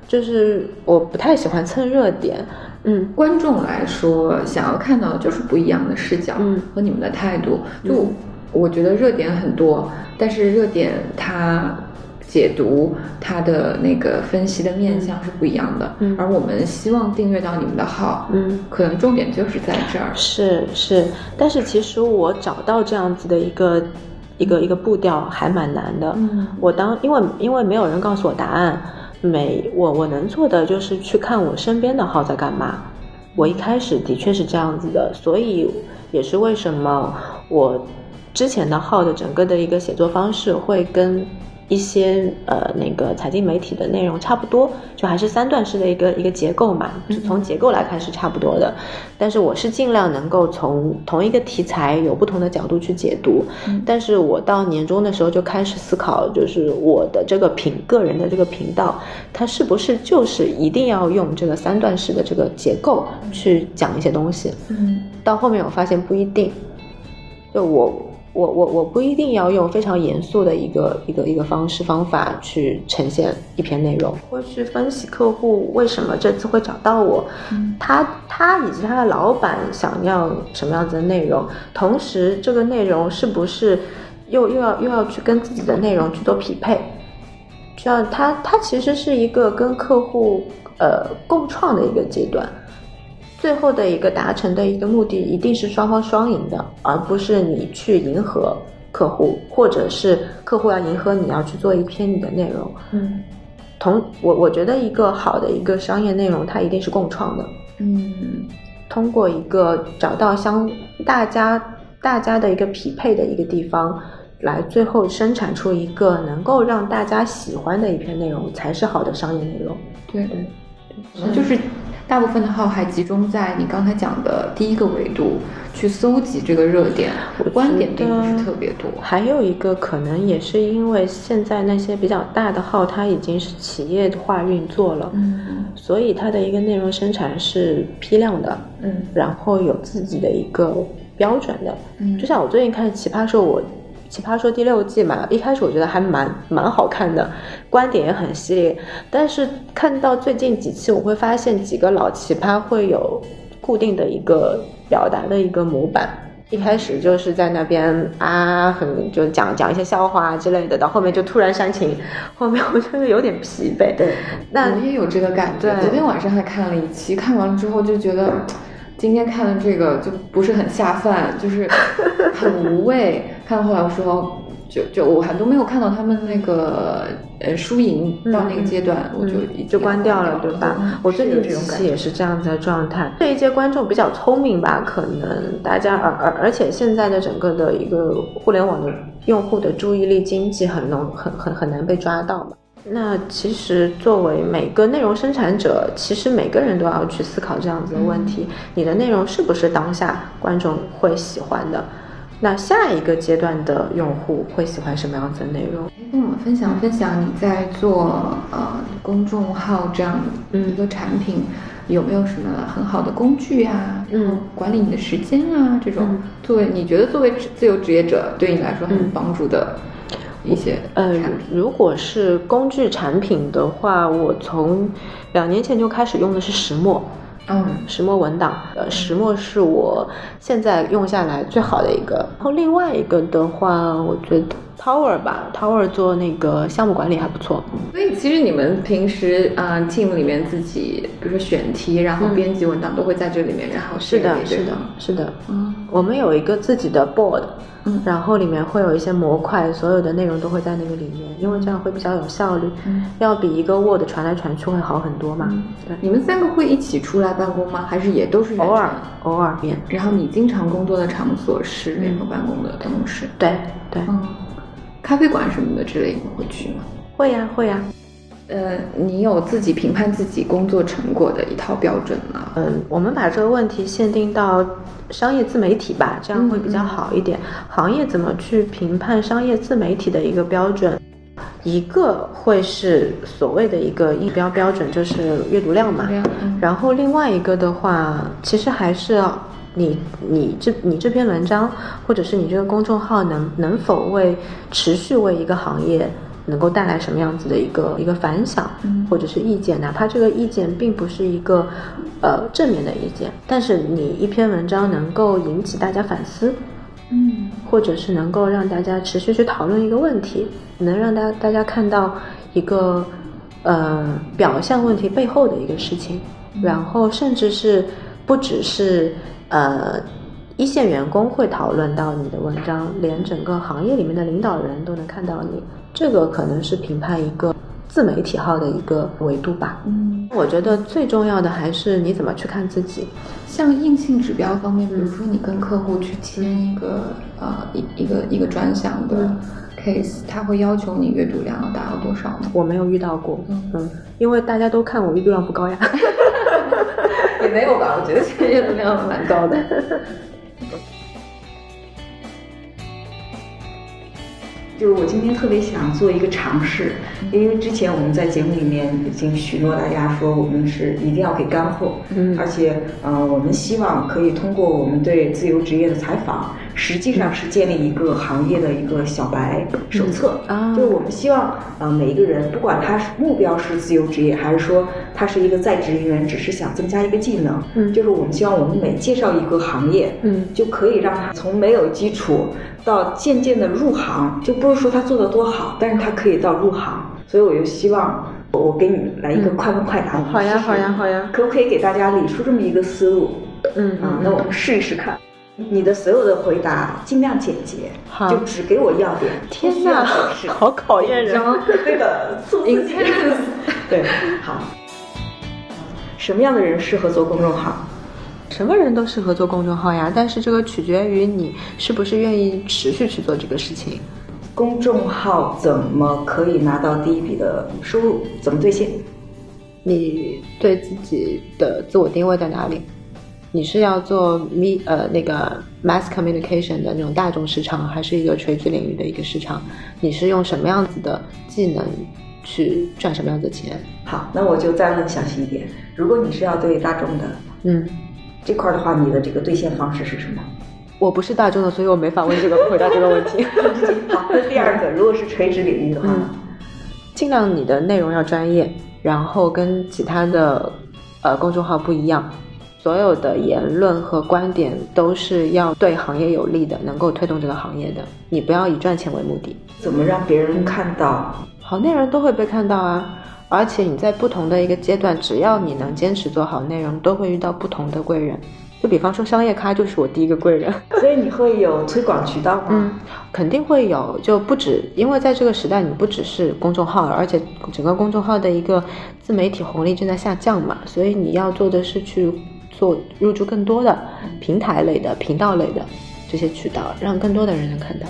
就是我不太喜欢蹭热点。嗯，观众来说，想要看到的就是不一样的视角和你们的态度。就我觉得热点很多，但是热点它。解读它的那个分析的面向是不一样的，而我们希望订阅到你们的号，嗯，可能重点就是在这儿。是是，但是其实我找到这样子的一个一个一个步调还蛮难的。嗯，我当因为因为没有人告诉我答案，每我我能做的就是去看我身边的号在干嘛。我一开始的确是这样子的，所以也是为什么我之前的号的整个的一个写作方式会跟。一些呃那个财经媒体的内容差不多，就还是三段式的一个一个结构嘛，从结构来看是差不多的。但是我是尽量能够从同一个题材有不同的角度去解读。但是我到年终的时候就开始思考，就是我的这个频个人的这个频道，它是不是就是一定要用这个三段式的这个结构去讲一些东西？嗯，到后面我发现不一定，就我。我我我不一定要用非常严肃的一个一个一个方式方法去呈现一篇内容，会去分析客户为什么这次会找到我，他他以及他的老板想要什么样子的内容，同时这个内容是不是又又要又要去跟自己的内容去做匹配，这样他他其实是一个跟客户呃共创的一个阶段。最后的一个达成的一个目的，一定是双方双赢的，而不是你去迎合客户，或者是客户要迎合你要去做一篇你的内容。嗯，同我我觉得一个好的一个商业内容，它一定是共创的。嗯，通过一个找到相大家大家的一个匹配的一个地方，来最后生产出一个能够让大家喜欢的一篇内容，才是好的商业内容。对对对，就是。大部分的号还集中在你刚才讲的第一个维度去搜集这个热点，观点并不是特别多。还有一个可能也是因为现在那些比较大的号，它已经是企业化运作了，嗯，所以它的一个内容生产是批量的，嗯，然后有自己的一个标准的，嗯，就像我最近看奇葩说，我奇葩说》第六季嘛，一开始我觉得还蛮蛮好看的，观点也很犀利。但是看到最近几期，我会发现几个老奇葩会有固定的一个表达的一个模板。一开始就是在那边啊，很就讲讲一些笑话之类的，到后面就突然煽情，[LAUGHS] 后面我觉得有点疲惫。对，那我也有这个感觉。昨天晚上还看了一期，看完了之后就觉得，今天看的这个就不是很下饭，就是 [LAUGHS] 很无味。看到后来我说。就就我还都没有看到他们那个呃输赢到那个阶段，我就就关掉了，对吧？我最近几期也是这样子的状态。这一届观众比较聪明吧，可能大家而而而且现在的整个的一个互联网的用户的注意力经济很浓很很很难被抓到嘛。那其实作为每个内容生产者，其实每个人都要去思考这样子的问题：你的内容是不是当下观众会喜欢的？那下一个阶段的用户会喜欢什么样子的内容？跟我们分享分享你在做呃公众号这样一个产品，有没有什么很好的工具啊？嗯，管理你的时间啊，这种作为你觉得作为自由职业者对你来说很有帮助的一些呃，如果是工具产品的话，我从两年前就开始用的是石墨。嗯，石墨文档，呃，石墨是我现在用下来最好的一个。然后另外一个的话，我觉得 Tower 吧，Tower 做那个项目管理还不错。所以其实你们平时啊，team 里面自己，比如说选题，然后编辑文档都会在这里面，然后是的，是的，是的。嗯，我们有一个自己的 board。嗯，然后里面会有一些模块，所有的内容都会在那个里面，因为这样会比较有效率，嗯，要比一个 Word 传来传去会好很多嘛。对，你们三个会一起出来办公吗？还是也都是偶尔偶尔变？然后你经常工作的场所是联合办公的办公室？对对，嗯，咖啡馆什么的之类，你会去吗？会呀会呀。呃，你有自己评判自己工作成果的一套标准吗？嗯，我们把这个问题限定到商业自媒体吧，这样会比较好一点。行业怎么去评判商业自媒体的一个标准？一个会是所谓的一个硬标标准，就是阅读量嘛。然后另外一个的话，其实还是你你这你这篇文章，或者是你这个公众号能能否为持续为一个行业。能够带来什么样子的一个一个反响，或者是意见，哪怕这个意见并不是一个呃正面的意见，但是你一篇文章能够引起大家反思，嗯，或者是能够让大家持续去讨论一个问题，能让大大家看到一个呃表象问题背后的一个事情，然后甚至是不只是呃一线员工会讨论到你的文章，连整个行业里面的领导人都能看到你。这个可能是评判一个自媒体号的一个维度吧。嗯，我觉得最重要的还是你怎么去看自己。像硬性指标方面，比如说你跟客户去签一个呃一一个一个专项的 case，他会要求你阅读量要达到多少吗？我没有遇到过。嗯，因为大家都看我阅读量不高呀。[LAUGHS] [LAUGHS] 也没有吧，我觉得这个阅读量蛮高的。[LAUGHS] 就是我今天特别想做一个尝试，因为之前我们在节目里面已经许诺大家说，我们是一定要给干货，嗯，而且呃，我们希望可以通过我们对自由职业的采访。实际上是建立一个行业的一个小白手册。啊，就是我们希望呃每一个人，不管他是目标是自由职业，还是说他是一个在职人员，只是想增加一个技能，嗯，就是我们希望我们每介绍一个行业，嗯，就可以让他从没有基础到渐渐的入行，就不是说他做的多好，但是他可以到入行。所以我就希望我给你来一个快问快答，好呀好呀好呀，可不可以给大家理出这么一个思路？嗯。啊，那我们试一试看。你的所有的回答尽量简洁，就只给我要点。天哪，好考验人！那个促字，对，好。什么样的人适合做公众号？什么人都适合做公众号呀，但是这个取决于你是不是愿意持续去做这个事情。公众号怎么可以拿到第一笔的收入？怎么兑现？你对自己的自我定位在哪里？你是要做 me 呃那个 mass communication 的那种大众市场，还是一个垂直领域的一个市场？你是用什么样子的技能去赚什么样的钱？好，那我就再问详细一点。如果你是要对大众的，嗯，这块的话，你的这个兑现方式是什么？我不是大众的，所以我没法问这个回答这个问题。[LAUGHS] 好，那第二个，如果是垂直领域的话，尽量你的内容要专业，然后跟其他的呃公众号不一样，所有的言论和观点都是要对行业有利的，能够推动这个行业的。你不要以赚钱为目的。怎么让别人看到？好内容都会被看到啊。而且你在不同的一个阶段，只要你能坚持做好内容，都会遇到不同的贵人。就比方说商业咖就是我第一个贵人，[LAUGHS] 所以你会有推广渠道吗？嗯，肯定会有，就不止，因为在这个时代，你不只是公众号，而且整个公众号的一个自媒体红利正在下降嘛，所以你要做的是去做入驻更多的平台类的、频道类的这些渠道，让更多的人能看到。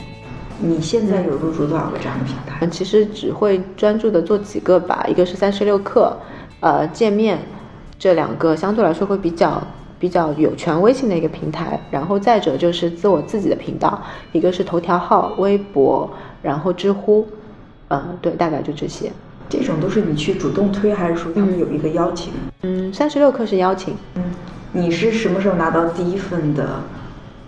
你现在有入驻多少个这样的平台？其实只会专注的做几个吧，一个是三十六课，呃，界面，这两个相对来说会比较比较有权威性的一个平台。然后再者就是自我自己的频道，一个是头条号、微博，然后知乎，嗯，对，大概就这些。这种都是你去主动推，还是说他们有一个邀请？嗯，三十六课是邀请。嗯，你是什么时候拿到第一份的？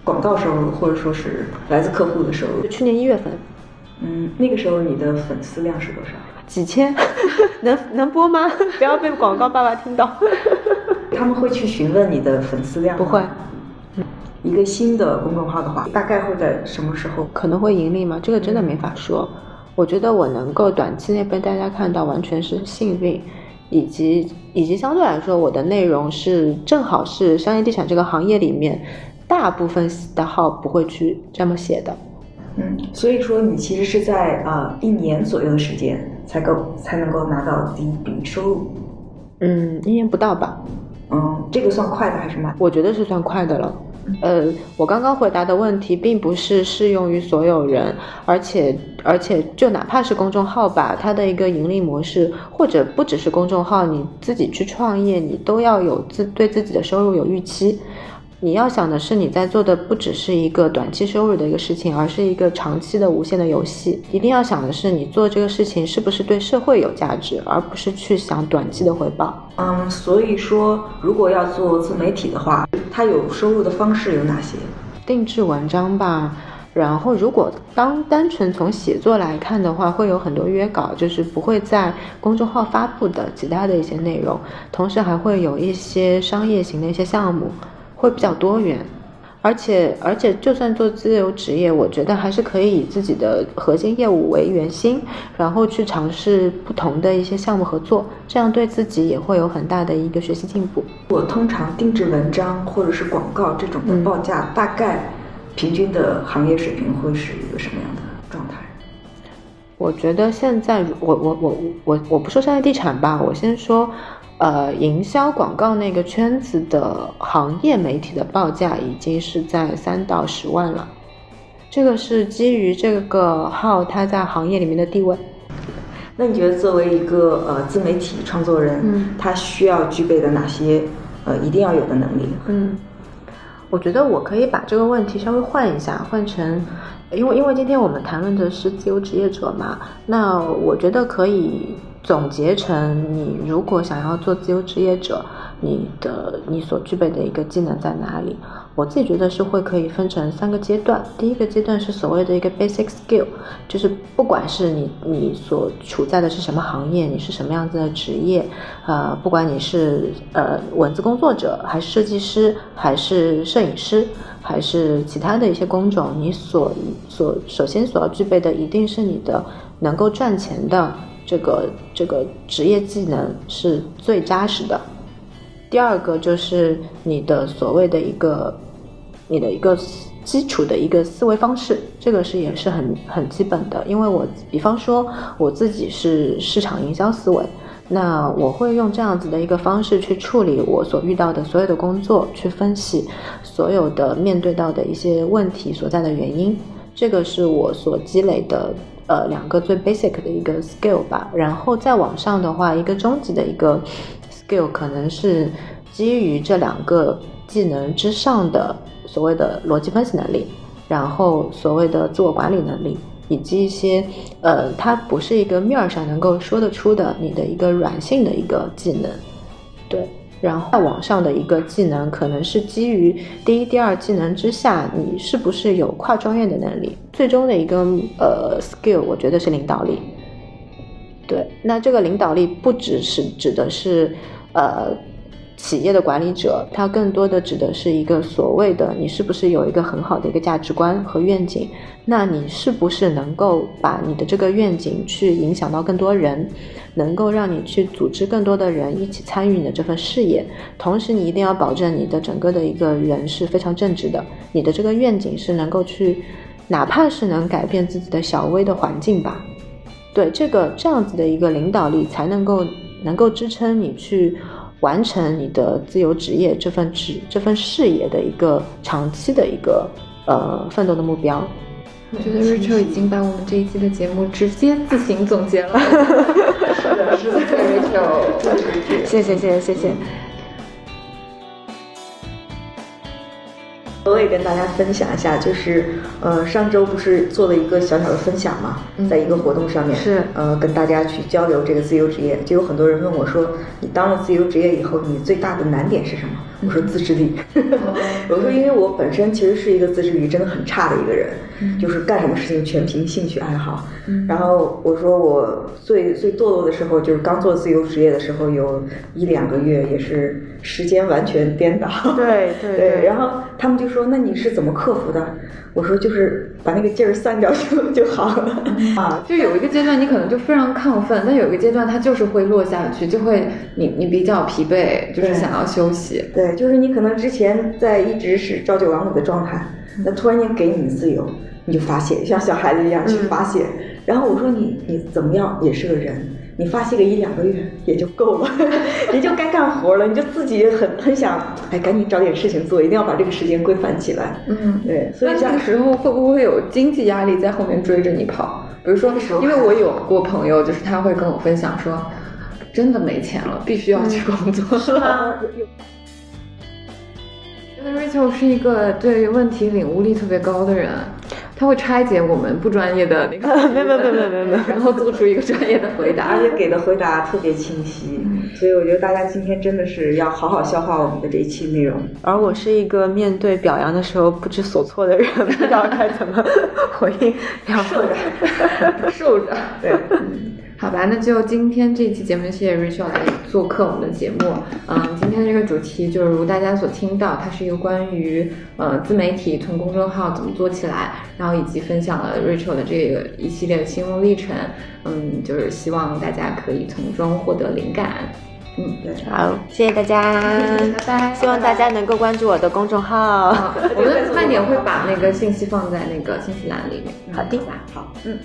广告收入，或者说是来自客户的收入。去年一月份，嗯，那个时候你的粉丝量是多少？几千，[LAUGHS] 能能播吗？[LAUGHS] 不要被广告爸爸听到。[LAUGHS] 他们会去询问你的粉丝量不会。一个新的公众号的话，大概会在什么时候可能会盈利吗？这个真的没法说。我觉得我能够短期内被大家看到，完全是幸运，以及以及相对来说，我的内容是正好是商业地产这个行业里面。大部分的号不会去这么写的，嗯，所以说你其实是在呃一年左右的时间才够才能够拿到第一笔收入，嗯，一年不到吧，嗯，这个算快的还是慢？我觉得是算快的了，呃，我刚刚回答的问题并不是适用于所有人，而且而且就哪怕是公众号吧，它的一个盈利模式，或者不只是公众号，你自己去创业，你都要有自对自己的收入有预期。你要想的是，你在做的不只是一个短期收入的一个事情，而是一个长期的无限的游戏。一定要想的是，你做这个事情是不是对社会有价值，而不是去想短期的回报。嗯，所以说，如果要做自媒体的话，它有收入的方式有哪些？定制文章吧。然后，如果当单纯从写作来看的话，会有很多约稿，就是不会在公众号发布的其他的一些内容，同时还会有一些商业型的一些项目。会比较多元，而且而且，就算做自由职业，我觉得还是可以以自己的核心业务为圆心，然后去尝试不同的一些项目合作，这样对自己也会有很大的一个学习进步。我通常定制文章或者是广告这种的报价，大概平均的行业水平会是一个什么样的状态？我觉得现在，我我我我我不说商业地产吧，我先说。呃，营销广告那个圈子的行业媒体的报价已经是在三到十万了，这个是基于这个号它在行业里面的地位。那你觉得作为一个呃自媒体创作人，嗯，他需要具备的哪些呃一定要有的能力？嗯，我觉得我可以把这个问题稍微换一下，换成，因为因为今天我们谈论的是自由职业者嘛，那我觉得可以。总结成，你如果想要做自由职业者，你的你所具备的一个技能在哪里？我自己觉得是会可以分成三个阶段。第一个阶段是所谓的一个 basic skill，就是不管是你你所处在的是什么行业，你是什么样子的职业，呃，不管你是呃文字工作者，还是设计师，还是摄影师，还是其他的一些工种，你所所首先所要具备的一定是你的能够赚钱的。这个这个职业技能是最扎实的。第二个就是你的所谓的一个你的一个基础的一个思维方式，这个是也是很很基本的。因为我比方说我自己是市场营销思维，那我会用这样子的一个方式去处理我所遇到的所有的工作，去分析所有的面对到的一些问题所在的原因。这个是我所积累的。呃，两个最 basic 的一个 skill 吧，然后再往上的话，一个终极的一个 skill 可能是基于这两个技能之上的所谓的逻辑分析能力，然后所谓的自我管理能力，以及一些呃，它不是一个面儿上能够说得出的你的一个软性的一个技能。对，然后在网上的一个技能，可能是基于第一、第二技能之下，你是不是有跨专业的能力？最终的一个呃 skill，我觉得是领导力。对，那这个领导力不只是指的是呃。企业的管理者，他更多的指的是一个所谓的你是不是有一个很好的一个价值观和愿景？那你是不是能够把你的这个愿景去影响到更多人，能够让你去组织更多的人一起参与你的这份事业？同时，你一定要保证你的整个的一个人是非常正直的，你的这个愿景是能够去，哪怕是能改变自己的小微的环境吧。对这个这样子的一个领导力，才能够能够支撑你去。完成你的自由职业这份职这份事业的一个长期的一个呃奋斗的目标。我觉得 Rachel 已经把我们这一期的节目直接自行总结了。是的，是的，Rachel，谢谢谢谢谢谢。我也跟大家分享一下，就是呃上周不是做了一个小小的分享嘛，在一个活动上面是。呃跟大家去交流这个自由职业，就有很多人问我说，你当了自由职业以后，你最大的难点是什么？我说自制力。[LAUGHS] 我说因为我本身其实是一个自制力真的很差的一个人，就是干什么事情全凭兴趣爱好。然后我说我最最堕落的时候，就是刚做自由职业的时候，有一两个月也是时间完全颠倒。对 [LAUGHS] 对对，然后他们就说：“那你是怎么克服的？”我说：“就是把那个劲儿散掉 [LAUGHS] 就就好了。”啊，就有一个阶段你可能就非常亢奋，但有一个阶段它就是会落下去，就会你你比较疲惫，就是想要休息。对，就是你可能之前在一直是朝九晚五的状态，那突然间给你自由，你就发泄，像小孩子一样去发泄。然后我说你你怎么样也是个人，你发泄个一两个月也就够了，[LAUGHS] 也就该干活了，你就自己很很想，哎，赶紧找点事情做，一定要把这个时间规范起来。嗯，对。所以这个时候会不会有经济压力在后面追着你跑？比如说，因为我有过朋友，就是他会跟我分享说，真的没钱了，必须要去工作。是吗？Rachel 是一个对问题领悟力特别高的人。他会拆解我们不专业的那个，[LAUGHS] 没有没有没有没有没有，[LAUGHS] 然后做出一个专业的回答，而且给的回答特别清晰，所以我觉得大家今天真的是要好好消化我们的这一期内容。而我是一个面对表扬的时候不知所措的人，不知道该怎么 [LAUGHS] 回应，受着，受着，对。好吧，那就今天这期节目，谢谢 Rachel 来做客我们的节目。嗯，今天的这个主题就是如大家所听到，它是一个关于呃自媒体从公众号怎么做起来，然后以及分享了 Rachel 的这个一系列的心路历程。嗯，就是希望大家可以从中获得灵感。嗯，好，谢谢大家，拜拜。希望大家能够关注我的公众号，我们慢点会把那个信息放在那个信息栏里面。好的，好，嗯。